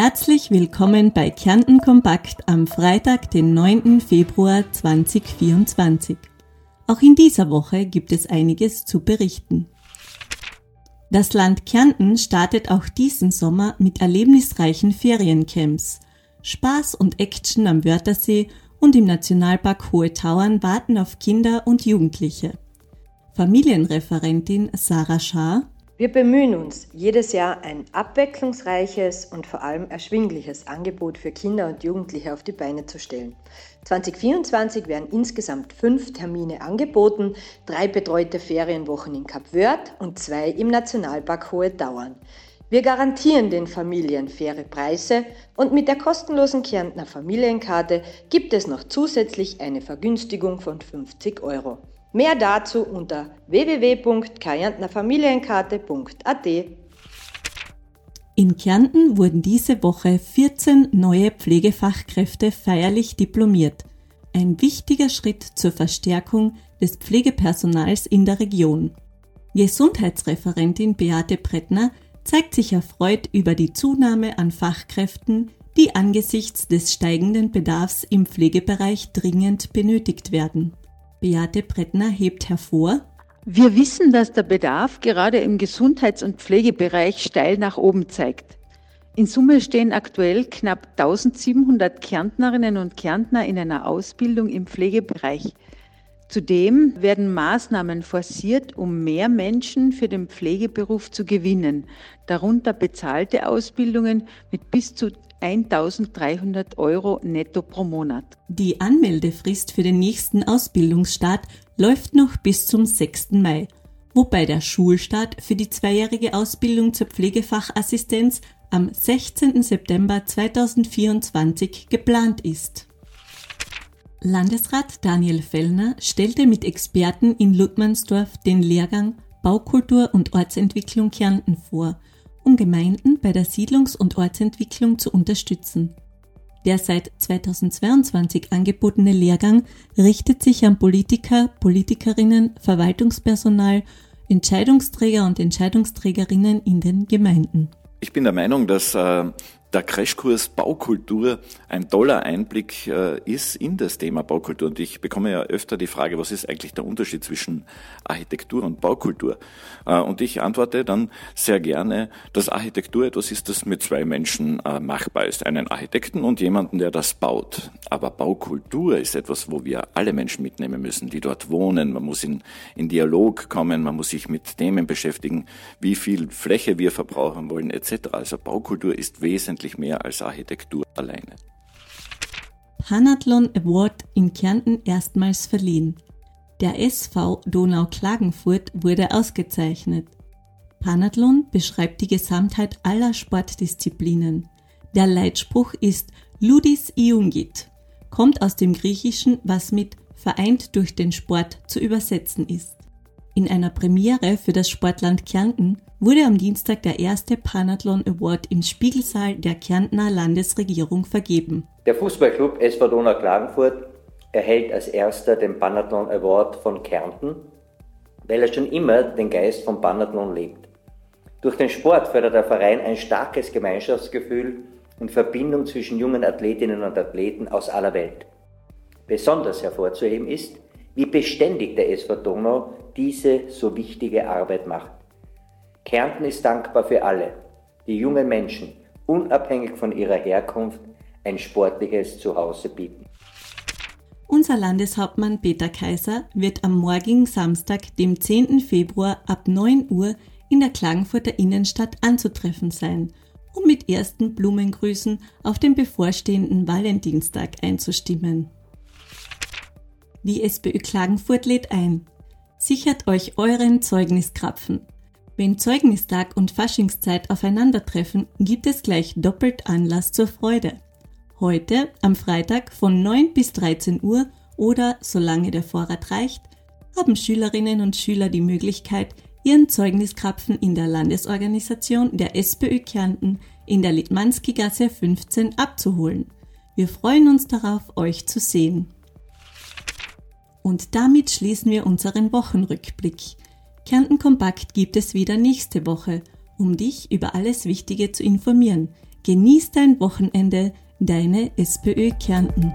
Herzlich willkommen bei Kärnten Kompakt am Freitag, den 9. Februar 2024. Auch in dieser Woche gibt es einiges zu berichten. Das Land Kärnten startet auch diesen Sommer mit erlebnisreichen Feriencamps. Spaß und Action am Wörthersee und im Nationalpark Hohe Tauern warten auf Kinder und Jugendliche. Familienreferentin Sarah Schaar wir bemühen uns, jedes Jahr ein abwechslungsreiches und vor allem erschwingliches Angebot für Kinder und Jugendliche auf die Beine zu stellen. 2024 werden insgesamt fünf Termine angeboten, drei betreute Ferienwochen in Kap Wörth und zwei im Nationalpark Hohe Dauern. Wir garantieren den Familien faire Preise und mit der kostenlosen Kärntner Familienkarte gibt es noch zusätzlich eine Vergünstigung von 50 Euro. Mehr dazu unter www.kärntnerfamilienkarte.at. In Kärnten wurden diese Woche 14 neue Pflegefachkräfte feierlich diplomiert. Ein wichtiger Schritt zur Verstärkung des Pflegepersonals in der Region. Gesundheitsreferentin Beate Brettner zeigt sich erfreut über die Zunahme an Fachkräften, die angesichts des steigenden Bedarfs im Pflegebereich dringend benötigt werden. Beate Brettner hebt hervor, wir wissen, dass der Bedarf gerade im Gesundheits- und Pflegebereich steil nach oben zeigt. In Summe stehen aktuell knapp 1700 Kärntnerinnen und Kärntner in einer Ausbildung im Pflegebereich. Zudem werden Maßnahmen forciert, um mehr Menschen für den Pflegeberuf zu gewinnen, darunter bezahlte Ausbildungen mit bis zu 1300 Euro netto pro Monat. Die Anmeldefrist für den nächsten Ausbildungsstart läuft noch bis zum 6. Mai, wobei der Schulstart für die zweijährige Ausbildung zur Pflegefachassistenz am 16. September 2024 geplant ist. Landesrat Daniel Fellner stellte mit Experten in Ludmansdorf den Lehrgang Baukultur und Ortsentwicklung Kärnten vor – um Gemeinden bei der Siedlungs- und Ortsentwicklung zu unterstützen. Der seit 2022 angebotene Lehrgang richtet sich an Politiker, Politikerinnen, Verwaltungspersonal, Entscheidungsträger und Entscheidungsträgerinnen in den Gemeinden. Ich bin der Meinung, dass äh, der Crashkurs Baukultur ein toller Einblick äh, ist in das Thema Baukultur. Und ich bekomme ja öfter die Frage, was ist eigentlich der Unterschied zwischen Architektur und Baukultur? Äh, und ich antworte dann sehr gerne, dass Architektur etwas ist, das mit zwei Menschen äh, machbar ist. Einen Architekten und jemanden, der das baut. Aber Baukultur ist etwas, wo wir alle Menschen mitnehmen müssen, die dort wohnen. Man muss in, in Dialog kommen, man muss sich mit Themen beschäftigen, wie viel Fläche wir verbrauchen wollen, etc. Also Baukultur ist wesentlich wesentlich mehr als Architektur alleine. Panathlon Award in Kärnten erstmals verliehen. Der SV Donau Klagenfurt wurde ausgezeichnet. Panathlon beschreibt die Gesamtheit aller Sportdisziplinen. Der Leitspruch ist Ludis Iungit, kommt aus dem Griechischen, was mit vereint durch den Sport zu übersetzen ist. In einer Premiere für das Sportland Kärnten wurde am Dienstag der erste Panathlon Award im Spiegelsaal der Kärntner Landesregierung vergeben. Der Fußballclub SV Donau Klagenfurt erhält als erster den Panathlon Award von Kärnten, weil er schon immer den Geist von Panathlon lebt. Durch den Sport fördert der Verein ein starkes Gemeinschaftsgefühl und Verbindung zwischen jungen Athletinnen und Athleten aus aller Welt. Besonders hervorzuheben ist, wie beständig der SV Donau diese so wichtige Arbeit macht. Kärnten ist dankbar für alle, die jungen Menschen, unabhängig von ihrer Herkunft, ein sportliches Zuhause bieten. Unser Landeshauptmann Peter Kaiser wird am morgigen Samstag, dem 10. Februar ab 9 Uhr in der Klagenfurter Innenstadt anzutreffen sein, um mit ersten Blumengrüßen auf den bevorstehenden Valentinstag einzustimmen. Die SPÖ Klagenfurt lädt ein. Sichert euch euren Zeugniskrapfen. Wenn Zeugnistag und Faschingszeit aufeinandertreffen, gibt es gleich doppelt Anlass zur Freude. Heute, am Freitag von 9 bis 13 Uhr oder solange der Vorrat reicht, haben Schülerinnen und Schüler die Möglichkeit, ihren Zeugniskrapfen in der Landesorganisation der SPÖ Kärnten in der Litmanski-Gasse 15 abzuholen. Wir freuen uns darauf, euch zu sehen. Und damit schließen wir unseren Wochenrückblick. Kärnten Kompakt gibt es wieder nächste Woche, um dich über alles Wichtige zu informieren. Genieß dein Wochenende, deine SPÖ Kärnten.